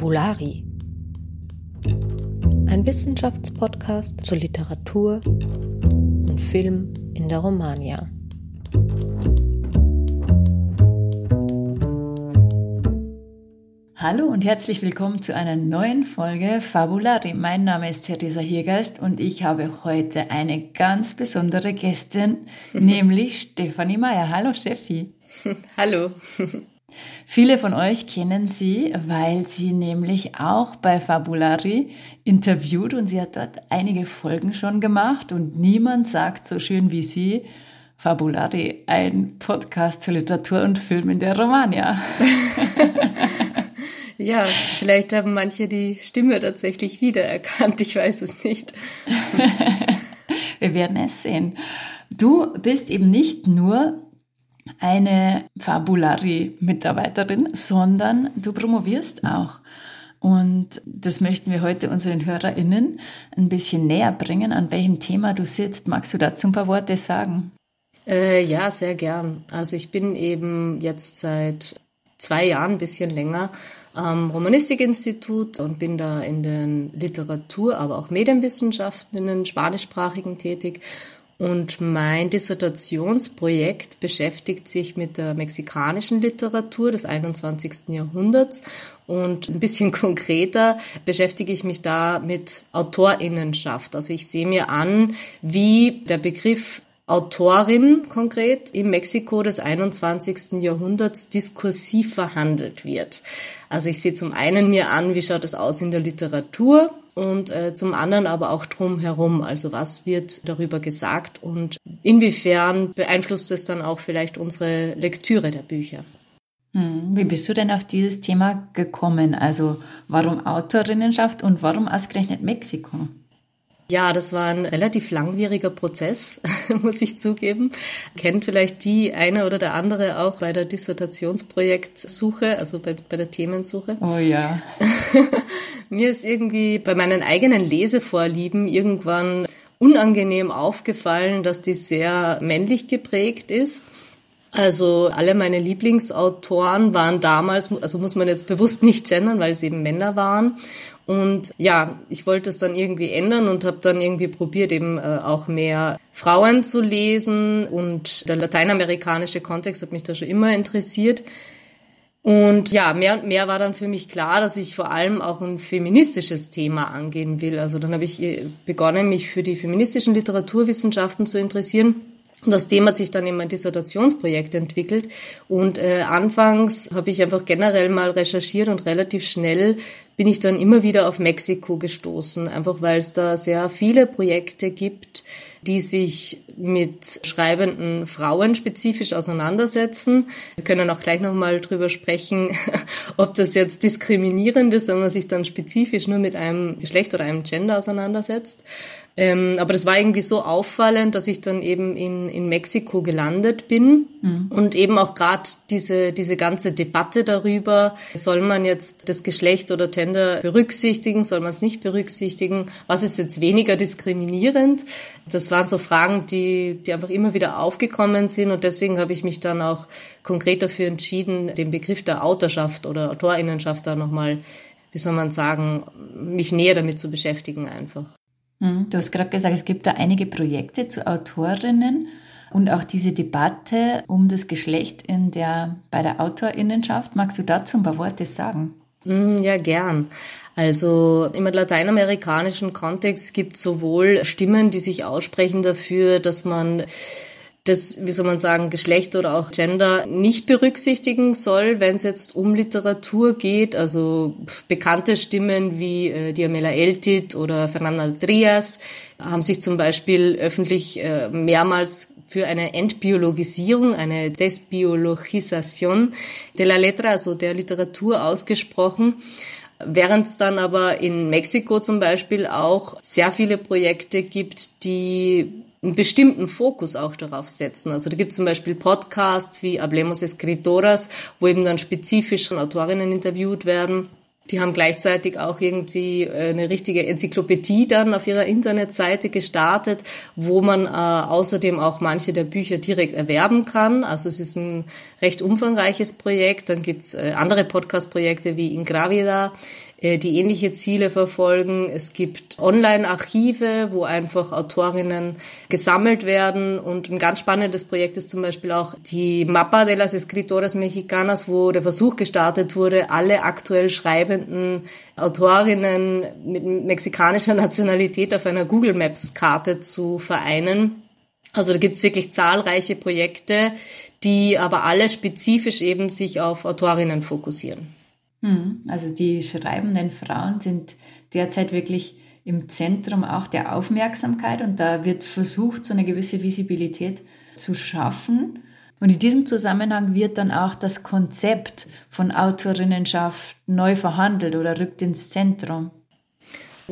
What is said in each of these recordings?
Fabulari. Ein Wissenschaftspodcast zur Literatur und Film in der Romagna. Hallo und herzlich willkommen zu einer neuen Folge Fabulari. Mein Name ist Theresa Hiergeist und ich habe heute eine ganz besondere Gästin, nämlich Stefanie Meyer. Hallo Steffi. Hallo. Viele von euch kennen sie, weil sie nämlich auch bei Fabulari interviewt und sie hat dort einige Folgen schon gemacht und niemand sagt so schön wie sie, Fabulari, ein Podcast zur Literatur und Film in der Romagna. Ja, vielleicht haben manche die Stimme tatsächlich wiedererkannt. Ich weiß es nicht. Wir werden es sehen. Du bist eben nicht nur eine Fabulari-Mitarbeiterin, sondern du promovierst auch. Und das möchten wir heute unseren HörerInnen ein bisschen näher bringen, an welchem Thema du sitzt. Magst du dazu ein paar Worte sagen? Äh, ja, sehr gern. Also ich bin eben jetzt seit zwei Jahren, ein bisschen länger, am Romanistikinstitut und bin da in den Literatur, aber auch Medienwissenschaften in den Spanischsprachigen tätig. Und mein Dissertationsprojekt beschäftigt sich mit der mexikanischen Literatur des 21. Jahrhunderts. Und ein bisschen konkreter beschäftige ich mich da mit Autorinnenschaft. Also ich sehe mir an, wie der Begriff Autorin konkret im Mexiko des 21. Jahrhunderts diskursiv verhandelt wird. Also ich sehe zum einen mir an, wie schaut es aus in der Literatur und äh, zum anderen aber auch drumherum. Also was wird darüber gesagt und inwiefern beeinflusst es dann auch vielleicht unsere Lektüre der Bücher. Hm, wie bist du denn auf dieses Thema gekommen? Also warum Autorinnenschaft und warum ausgerechnet Mexiko? Ja, das war ein relativ langwieriger Prozess, muss ich zugeben. Kennt vielleicht die eine oder der andere auch bei der Dissertationsprojektsuche, also bei, bei der Themensuche. Oh ja. Mir ist irgendwie bei meinen eigenen Lesevorlieben irgendwann unangenehm aufgefallen, dass die sehr männlich geprägt ist. Also alle meine Lieblingsautoren waren damals, also muss man jetzt bewusst nicht gendern, weil es eben Männer waren. Und ja, ich wollte es dann irgendwie ändern und habe dann irgendwie probiert, eben äh, auch mehr Frauen zu lesen. Und der lateinamerikanische Kontext hat mich da schon immer interessiert. Und ja, mehr und mehr war dann für mich klar, dass ich vor allem auch ein feministisches Thema angehen will. Also dann habe ich äh, begonnen, mich für die feministischen Literaturwissenschaften zu interessieren und das Thema hat sich dann in mein Dissertationsprojekt entwickelt. Und äh, anfangs habe ich einfach generell mal recherchiert und relativ schnell bin ich dann immer wieder auf Mexiko gestoßen, einfach weil es da sehr viele Projekte gibt, die sich mit schreibenden Frauen spezifisch auseinandersetzen. Wir können auch gleich nochmal drüber sprechen, ob das jetzt diskriminierend ist, wenn man sich dann spezifisch nur mit einem Geschlecht oder einem Gender auseinandersetzt. Ähm, aber das war irgendwie so auffallend, dass ich dann eben in, in Mexiko gelandet bin mhm. und eben auch gerade diese, diese ganze Debatte darüber, soll man jetzt das Geschlecht oder Gender berücksichtigen, soll man es nicht berücksichtigen, was ist jetzt weniger diskriminierend? Das waren so Fragen, die, die einfach immer wieder aufgekommen sind und deswegen habe ich mich dann auch konkret dafür entschieden, den Begriff der Autorschaft oder Autorinnenschaft da nochmal, wie soll man sagen, mich näher damit zu beschäftigen einfach. Mhm. Du hast gerade gesagt, es gibt da einige Projekte zu Autorinnen und auch diese Debatte um das Geschlecht in der, bei der Autorinnenschaft. Magst du dazu ein paar Worte sagen? Mhm, ja, gern. Also im lateinamerikanischen Kontext gibt es sowohl Stimmen, die sich aussprechen dafür, dass man das, wie soll man sagen, Geschlecht oder auch Gender nicht berücksichtigen soll, wenn es jetzt um Literatur geht. Also bekannte Stimmen wie äh, Diamela Eltit oder Fernanda Trias haben sich zum Beispiel öffentlich äh, mehrmals für eine Entbiologisierung, eine Desbiologisation de la Letra, also der Literatur ausgesprochen. Während es dann aber in Mexiko zum Beispiel auch sehr viele Projekte gibt, die einen bestimmten Fokus auch darauf setzen. Also da gibt es zum Beispiel Podcasts wie Hablemos Escritoras, wo eben dann spezifisch Autorinnen interviewt werden. Die haben gleichzeitig auch irgendwie äh, eine richtige Enzyklopädie dann auf ihrer Internetseite gestartet, wo man äh, außerdem auch manche der Bücher direkt erwerben kann. Also es ist ein recht umfangreiches Projekt. Dann gibt's äh, andere Podcast-Projekte wie Ingravida, die ähnliche Ziele verfolgen. Es gibt Online-Archive, wo einfach Autorinnen gesammelt werden. Und ein ganz spannendes Projekt ist zum Beispiel auch die Mapa de las Escritoras Mexicanas, wo der Versuch gestartet wurde, alle aktuell schreibenden Autorinnen mit mexikanischer Nationalität auf einer Google Maps-Karte zu vereinen. Also da gibt's wirklich zahlreiche Projekte, die aber alle spezifisch eben sich auf Autorinnen fokussieren. Hm, also die schreibenden Frauen sind derzeit wirklich im Zentrum auch der Aufmerksamkeit und da wird versucht, so eine gewisse Visibilität zu schaffen. Und in diesem Zusammenhang wird dann auch das Konzept von Autorinnenschaft neu verhandelt oder rückt ins Zentrum.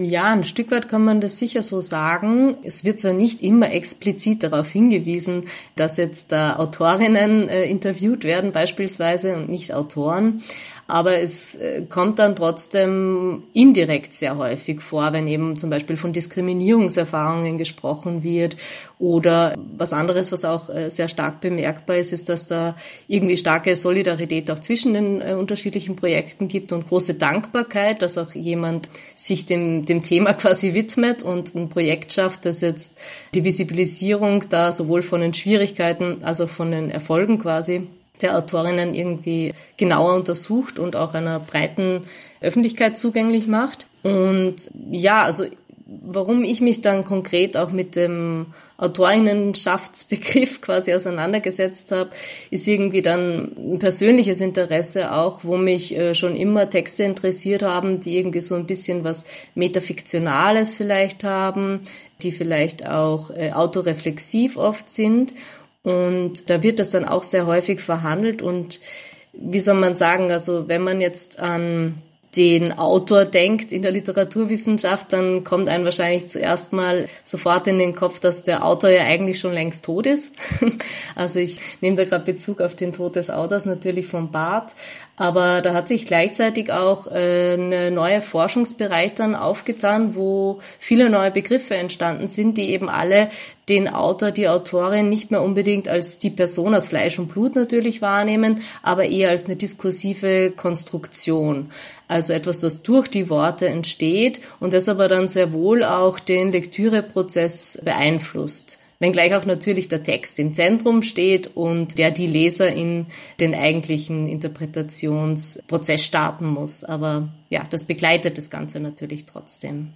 Ja, ein Stück weit kann man das sicher so sagen. Es wird zwar nicht immer explizit darauf hingewiesen, dass jetzt da Autorinnen äh, interviewt werden beispielsweise und nicht Autoren, aber es äh, kommt dann trotzdem indirekt sehr häufig vor, wenn eben zum Beispiel von Diskriminierungserfahrungen gesprochen wird oder was anderes, was auch äh, sehr stark bemerkbar ist, ist, dass da irgendwie starke Solidarität auch zwischen den äh, unterschiedlichen Projekten gibt und große Dankbarkeit, dass auch jemand sich dem, dem Thema quasi widmet und ein Projekt schafft, das jetzt die Visibilisierung da sowohl von den Schwierigkeiten als auch von den Erfolgen quasi der Autorinnen irgendwie genauer untersucht und auch einer breiten Öffentlichkeit zugänglich macht. Und ja, also warum ich mich dann konkret auch mit dem Autorinnenschaftsbegriff quasi auseinandergesetzt habe, ist irgendwie dann ein persönliches Interesse auch, wo mich äh, schon immer Texte interessiert haben, die irgendwie so ein bisschen was Metafiktionales vielleicht haben, die vielleicht auch äh, autoreflexiv oft sind und da wird das dann auch sehr häufig verhandelt und wie soll man sagen, also wenn man jetzt an den Autor denkt in der Literaturwissenschaft, dann kommt einem wahrscheinlich zuerst mal sofort in den Kopf, dass der Autor ja eigentlich schon längst tot ist. Also ich nehme da gerade Bezug auf den Tod des Autors natürlich vom Barth, aber da hat sich gleichzeitig auch äh, eine neue Forschungsbereich dann aufgetan, wo viele neue Begriffe entstanden sind, die eben alle den Autor, die Autorin nicht mehr unbedingt als die Person aus Fleisch und Blut natürlich wahrnehmen, aber eher als eine diskursive Konstruktion. Also etwas, das durch die Worte entsteht und das aber dann sehr wohl auch den Lektüreprozess beeinflusst wenngleich auch natürlich der Text im Zentrum steht und der die Leser in den eigentlichen Interpretationsprozess starten muss. Aber ja, das begleitet das Ganze natürlich trotzdem.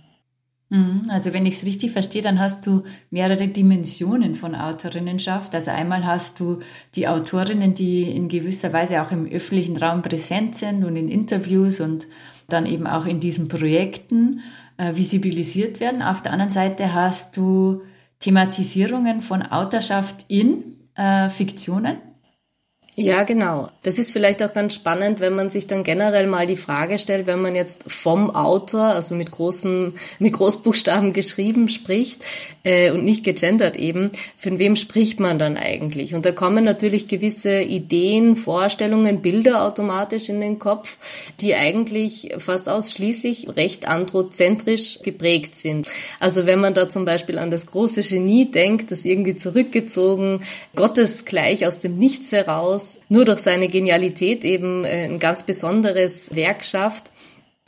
Mhm. Also wenn ich es richtig verstehe, dann hast du mehrere Dimensionen von Autorinnenschaft. Also einmal hast du die Autorinnen, die in gewisser Weise auch im öffentlichen Raum präsent sind und in Interviews und dann eben auch in diesen Projekten äh, visibilisiert werden. Auf der anderen Seite hast du Thematisierungen von Autorschaft in äh, Fiktionen? Ja, genau. Das ist vielleicht auch ganz spannend, wenn man sich dann generell mal die Frage stellt, wenn man jetzt vom Autor, also mit großen, mit Großbuchstaben geschrieben spricht äh, und nicht gegendert eben, von wem spricht man dann eigentlich? Und da kommen natürlich gewisse Ideen, Vorstellungen, Bilder automatisch in den Kopf, die eigentlich fast ausschließlich recht androzentrisch geprägt sind. Also wenn man da zum Beispiel an das große Genie denkt, das irgendwie zurückgezogen, gottesgleich aus dem Nichts heraus Strauss nur durch seine Genialität eben äh, ein ganz besonderes Werk schafft,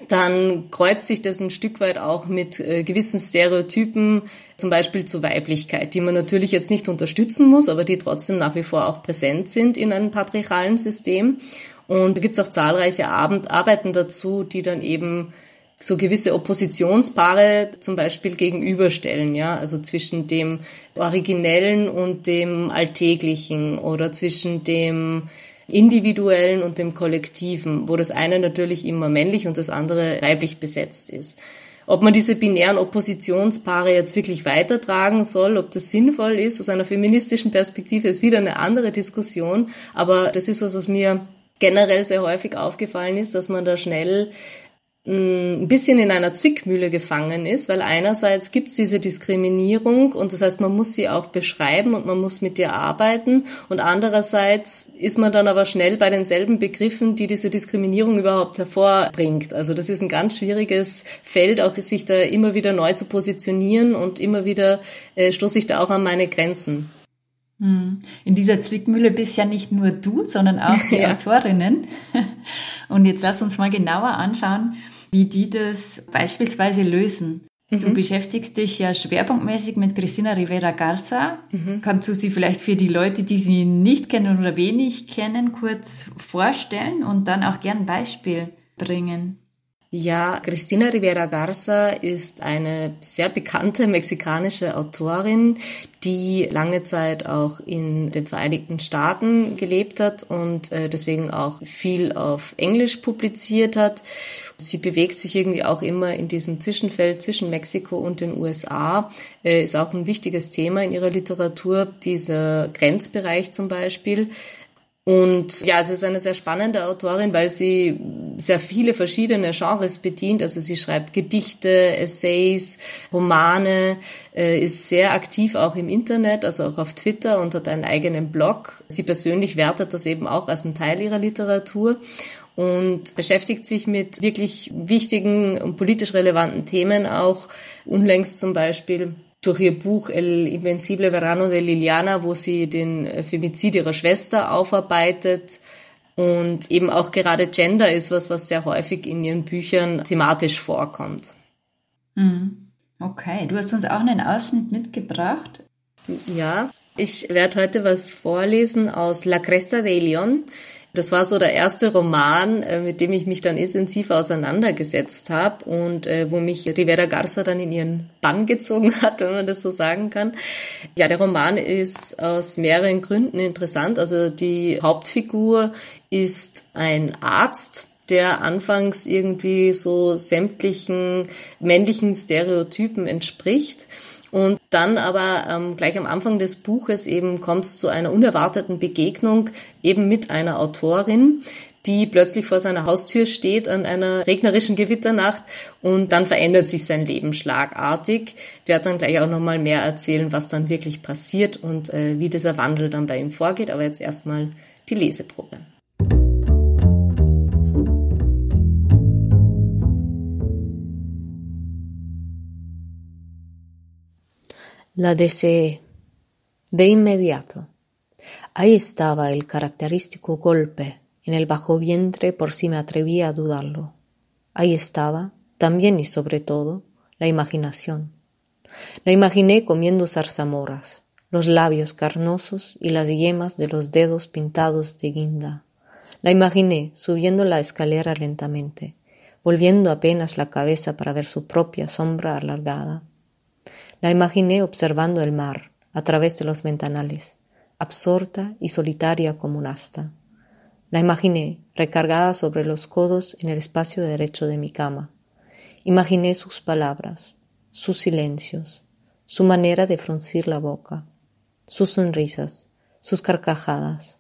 dann kreuzt sich das ein Stück weit auch mit äh, gewissen Stereotypen, zum Beispiel zur Weiblichkeit, die man natürlich jetzt nicht unterstützen muss, aber die trotzdem nach wie vor auch präsent sind in einem patriarchalen System. Und da gibt es auch zahlreiche Arbeiten dazu, die dann eben so gewisse Oppositionspaare zum Beispiel gegenüberstellen, ja, also zwischen dem Originellen und dem Alltäglichen oder zwischen dem Individuellen und dem Kollektiven, wo das eine natürlich immer männlich und das andere weiblich besetzt ist. Ob man diese binären Oppositionspaare jetzt wirklich weitertragen soll, ob das sinnvoll ist aus einer feministischen Perspektive, ist wieder eine andere Diskussion. Aber das ist was, was mir generell sehr häufig aufgefallen ist, dass man da schnell ein bisschen in einer Zwickmühle gefangen ist, weil einerseits gibt es diese Diskriminierung und das heißt, man muss sie auch beschreiben und man muss mit ihr arbeiten und andererseits ist man dann aber schnell bei denselben Begriffen, die diese Diskriminierung überhaupt hervorbringt. Also das ist ein ganz schwieriges Feld, auch sich da immer wieder neu zu positionieren und immer wieder äh, stoße ich da auch an meine Grenzen. Hm. In dieser Zwickmühle bist ja nicht nur du, sondern auch die ja. Autorinnen. Und jetzt lass uns mal genauer anschauen, wie die das beispielsweise lösen. Mhm. Du beschäftigst dich ja schwerpunktmäßig mit Christina Rivera Garza. Mhm. Kannst du sie vielleicht für die Leute, die sie nicht kennen oder wenig kennen, kurz vorstellen und dann auch gern ein Beispiel bringen? Ja, Cristina Rivera Garza ist eine sehr bekannte mexikanische Autorin, die lange Zeit auch in den Vereinigten Staaten gelebt hat und äh, deswegen auch viel auf Englisch publiziert hat. Sie bewegt sich irgendwie auch immer in diesem Zwischenfeld zwischen Mexiko und den USA, äh, ist auch ein wichtiges Thema in ihrer Literatur, dieser Grenzbereich zum Beispiel. Und ja, es ist eine sehr spannende Autorin, weil sie sehr viele verschiedene Genres bedient. Also sie schreibt Gedichte, Essays, Romane, äh, ist sehr aktiv auch im Internet, also auch auf Twitter und hat einen eigenen Blog. Sie persönlich wertet das eben auch als einen Teil ihrer Literatur und beschäftigt sich mit wirklich wichtigen und politisch relevanten Themen auch. Unlängst zum Beispiel durch ihr Buch El Invencible Verano de Liliana, wo sie den Femizid ihrer Schwester aufarbeitet. Und eben auch gerade Gender ist was, was sehr häufig in ihren Büchern thematisch vorkommt. Mhm. Okay, du hast uns auch einen Ausschnitt mitgebracht. Ja, ich werde heute was vorlesen aus La Cresta de León. Das war so der erste Roman, äh, mit dem ich mich dann intensiv auseinandergesetzt habe und äh, wo mich Rivera Garza dann in ihren Bann gezogen hat, wenn man das so sagen kann. Ja, der Roman ist aus mehreren Gründen interessant. Also die Hauptfigur ist ein Arzt, der anfangs irgendwie so sämtlichen männlichen Stereotypen entspricht und dann aber ähm, gleich am Anfang des Buches eben kommt es zu einer unerwarteten Begegnung eben mit einer Autorin, die plötzlich vor seiner Haustür steht an einer regnerischen Gewitternacht und dann verändert sich sein Leben schlagartig. Ich werde dann gleich auch nochmal mehr erzählen, was dann wirklich passiert und äh, wie dieser Wandel dann bei ihm vorgeht. Aber jetzt erstmal die Leseprobe. La deseé. De inmediato. Ahí estaba el característico golpe en el bajo vientre por si me atrevía a dudarlo. Ahí estaba, también y sobre todo, la imaginación. La imaginé comiendo zarzamoras, los labios carnosos y las yemas de los dedos pintados de guinda. La imaginé subiendo la escalera lentamente, volviendo apenas la cabeza para ver su propia sombra alargada la imaginé observando el mar a través de los ventanales, absorta y solitaria como un asta. La imaginé recargada sobre los codos en el espacio derecho de mi cama. Imaginé sus palabras, sus silencios, su manera de fruncir la boca, sus sonrisas, sus carcajadas.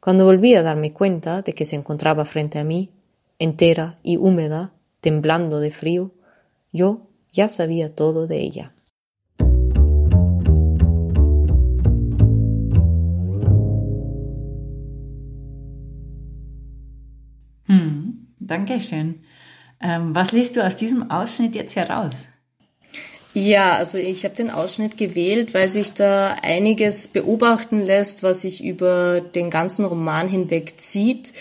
Cuando volví a darme cuenta de que se encontraba frente a mí, entera y húmeda, temblando de frío, yo ya sabía todo de ella. Dankeschön. Ähm, was liest du aus diesem Ausschnitt jetzt heraus? Ja, also ich habe den Ausschnitt gewählt, weil sich da einiges beobachten lässt, was sich über den ganzen Roman hinweg zieht.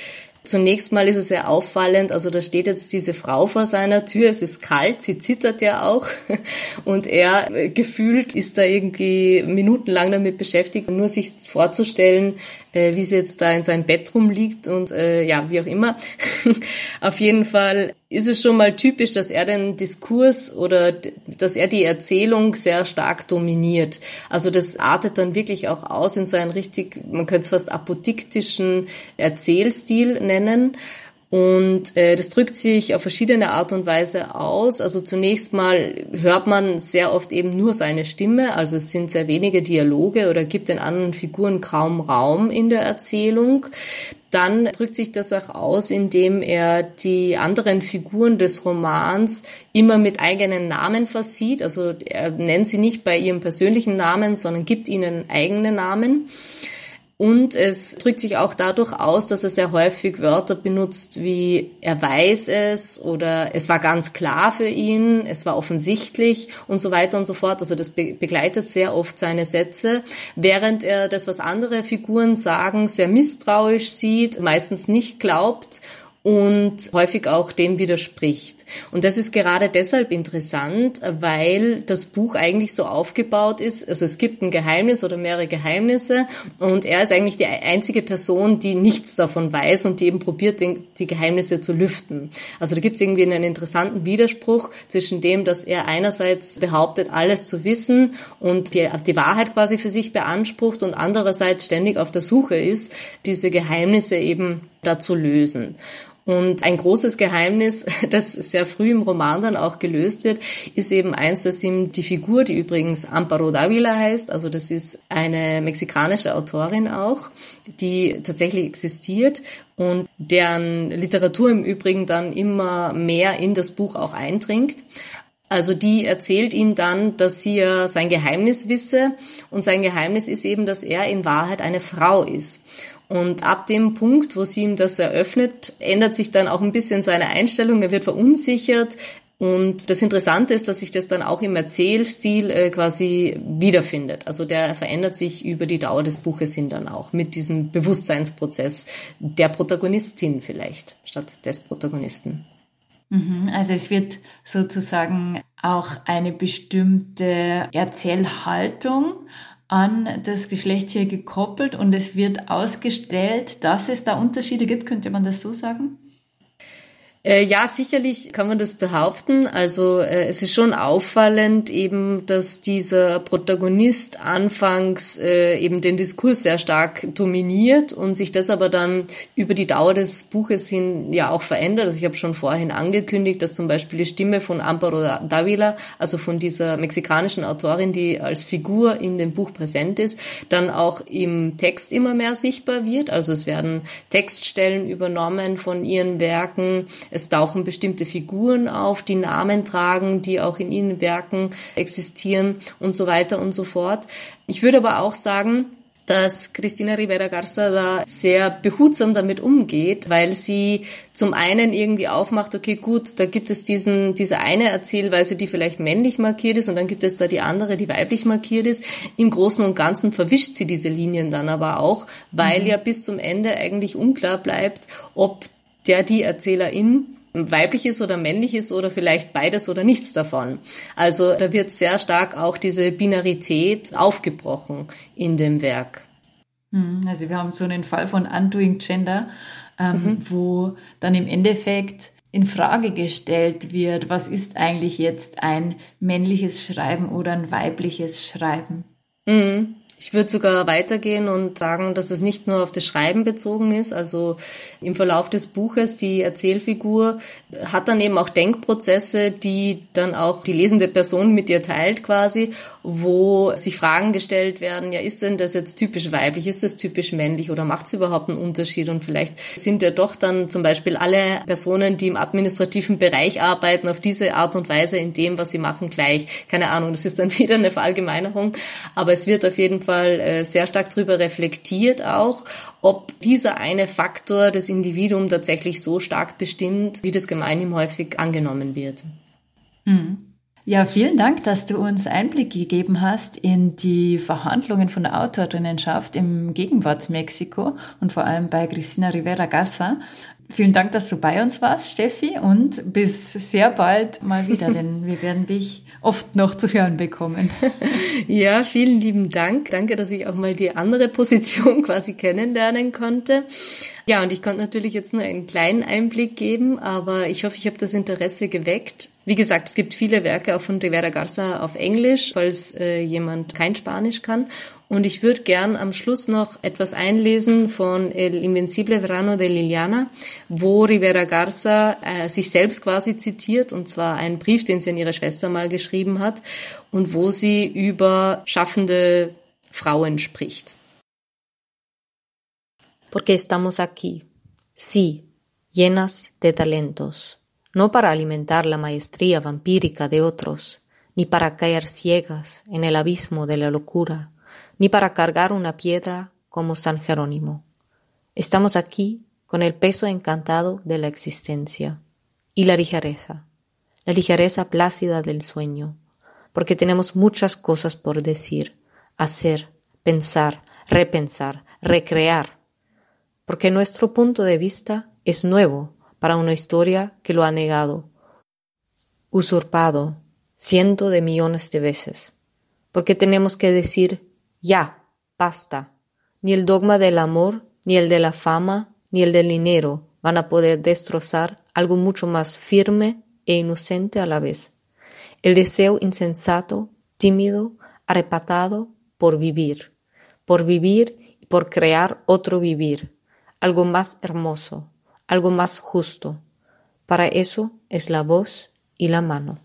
Zunächst mal ist es sehr auffallend, also da steht jetzt diese Frau vor seiner Tür, es ist kalt, sie zittert ja auch und er äh, gefühlt ist da irgendwie minutenlang damit beschäftigt, nur sich vorzustellen, äh, wie sie jetzt da in seinem Bett rumliegt und äh, ja, wie auch immer. Auf jeden Fall ist es schon mal typisch, dass er den Diskurs oder dass er die Erzählung sehr stark dominiert. Also das artet dann wirklich auch aus in so einen richtig, man könnte es fast apodiktischen Erzählstil nennen. Und äh, das drückt sich auf verschiedene Art und Weise aus. Also zunächst mal hört man sehr oft eben nur seine Stimme, also es sind sehr wenige Dialoge oder gibt den anderen Figuren kaum Raum in der Erzählung. Dann drückt sich das auch aus, indem er die anderen Figuren des Romans immer mit eigenen Namen versieht. Also er nennt sie nicht bei ihrem persönlichen Namen, sondern gibt ihnen eigene Namen. Und es drückt sich auch dadurch aus, dass er sehr häufig Wörter benutzt wie er weiß es oder es war ganz klar für ihn, es war offensichtlich und so weiter und so fort. Also das begleitet sehr oft seine Sätze, während er das, was andere Figuren sagen, sehr misstrauisch sieht, meistens nicht glaubt und häufig auch dem widerspricht. Und das ist gerade deshalb interessant, weil das Buch eigentlich so aufgebaut ist, also es gibt ein Geheimnis oder mehrere Geheimnisse und er ist eigentlich die einzige Person, die nichts davon weiß und die eben probiert, die Geheimnisse zu lüften. Also da gibt es irgendwie einen interessanten Widerspruch zwischen dem, dass er einerseits behauptet, alles zu wissen und die, die Wahrheit quasi für sich beansprucht und andererseits ständig auf der Suche ist, diese Geheimnisse eben da zu lösen. Und ein großes Geheimnis, das sehr früh im Roman dann auch gelöst wird, ist eben eins, dass ihm die Figur, die übrigens Amparo Davila heißt, also das ist eine mexikanische Autorin auch, die tatsächlich existiert und deren Literatur im Übrigen dann immer mehr in das Buch auch eindringt. Also die erzählt ihm dann, dass sie ja sein Geheimnis wisse und sein Geheimnis ist eben, dass er in Wahrheit eine Frau ist. Und ab dem Punkt, wo sie ihm das eröffnet, ändert sich dann auch ein bisschen seine Einstellung. Er wird verunsichert. Und das Interessante ist, dass sich das dann auch im Erzählstil äh, quasi wiederfindet. Also der verändert sich über die Dauer des Buches hin dann auch mit diesem Bewusstseinsprozess der Protagonistin vielleicht statt des Protagonisten. Mhm, also es wird sozusagen auch eine bestimmte Erzählhaltung an das Geschlecht hier gekoppelt und es wird ausgestellt, dass es da Unterschiede gibt. Könnte man das so sagen? Äh, ja, sicherlich kann man das behaupten. Also äh, es ist schon auffallend eben, dass dieser Protagonist anfangs äh, eben den Diskurs sehr stark dominiert und sich das aber dann über die Dauer des Buches hin ja auch verändert. Also ich habe schon vorhin angekündigt, dass zum Beispiel die Stimme von Amparo Davila, also von dieser mexikanischen Autorin, die als Figur in dem Buch präsent ist, dann auch im Text immer mehr sichtbar wird. Also es werden Textstellen übernommen von ihren Werken tauchen bestimmte Figuren auf, die Namen tragen, die auch in ihren Werken existieren und so weiter und so fort. Ich würde aber auch sagen, dass Christina Rivera Garza da sehr behutsam damit umgeht, weil sie zum einen irgendwie aufmacht, okay, gut, da gibt es diesen, diese eine Erzählweise, die vielleicht männlich markiert ist und dann gibt es da die andere, die weiblich markiert ist. Im Großen und Ganzen verwischt sie diese Linien dann aber auch, weil mhm. ja bis zum Ende eigentlich unklar bleibt, ob der die Erzählerin weiblich ist oder männlich ist oder vielleicht beides oder nichts davon. Also da wird sehr stark auch diese Binarität aufgebrochen in dem Werk. Hm, also wir haben so einen Fall von Undoing Gender, ähm, mhm. wo dann im Endeffekt in Frage gestellt wird, was ist eigentlich jetzt ein männliches Schreiben oder ein weibliches Schreiben? Mhm. Ich würde sogar weitergehen und sagen, dass es nicht nur auf das Schreiben bezogen ist. Also im Verlauf des Buches, die Erzählfigur hat dann eben auch Denkprozesse, die dann auch die lesende Person mit ihr teilt quasi, wo sich Fragen gestellt werden, ja, ist denn das jetzt typisch weiblich, ist das typisch männlich oder macht es überhaupt einen Unterschied? Und vielleicht sind ja doch dann zum Beispiel alle Personen, die im administrativen Bereich arbeiten, auf diese Art und Weise in dem, was sie machen, gleich. Keine Ahnung, das ist dann wieder eine Verallgemeinerung, aber es wird auf jeden Fall Fall äh, sehr stark darüber reflektiert auch, ob dieser eine Faktor das Individuum tatsächlich so stark bestimmt, wie das gemeinhin häufig angenommen wird. Mhm. Ja, vielen Dank, dass du uns Einblick gegeben hast in die Verhandlungen von der Autorinnenschaft im Gegenwartsmexiko und vor allem bei Cristina Rivera Garza. Vielen Dank, dass du bei uns warst, Steffi, und bis sehr bald mal wieder, denn wir werden dich oft noch zu hören bekommen. Ja, vielen lieben Dank. Danke, dass ich auch mal die andere Position quasi kennenlernen konnte. Ja, und ich konnte natürlich jetzt nur einen kleinen Einblick geben, aber ich hoffe, ich habe das Interesse geweckt. Wie gesagt, es gibt viele Werke auch von Rivera Garza auf Englisch, falls äh, jemand kein Spanisch kann. Und ich würde gern am Schluss noch etwas einlesen von El Invencible Verano de Liliana, wo Rivera Garza äh, sich selbst quasi zitiert, und zwar einen Brief, den sie an ihre Schwester mal geschrieben hat, und wo sie über schaffende Frauen spricht. Porque estamos aquí, sí, llenas de talentos, no para alimentar la maestría vampírica de otros, ni para caer ciegas en el abismo de la locura, ni para cargar una piedra como San Jerónimo. Estamos aquí con el peso encantado de la existencia y la ligereza, la ligereza plácida del sueño, porque tenemos muchas cosas por decir, hacer, pensar, repensar, recrear, porque nuestro punto de vista es nuevo para una historia que lo ha negado, usurpado cientos de millones de veces, porque tenemos que decir ya, basta. Ni el dogma del amor, ni el de la fama, ni el del dinero van a poder destrozar algo mucho más firme e inocente a la vez. El deseo insensato, tímido, arrebatado por vivir, por vivir y por crear otro vivir, algo más hermoso, algo más justo. Para eso es la voz y la mano.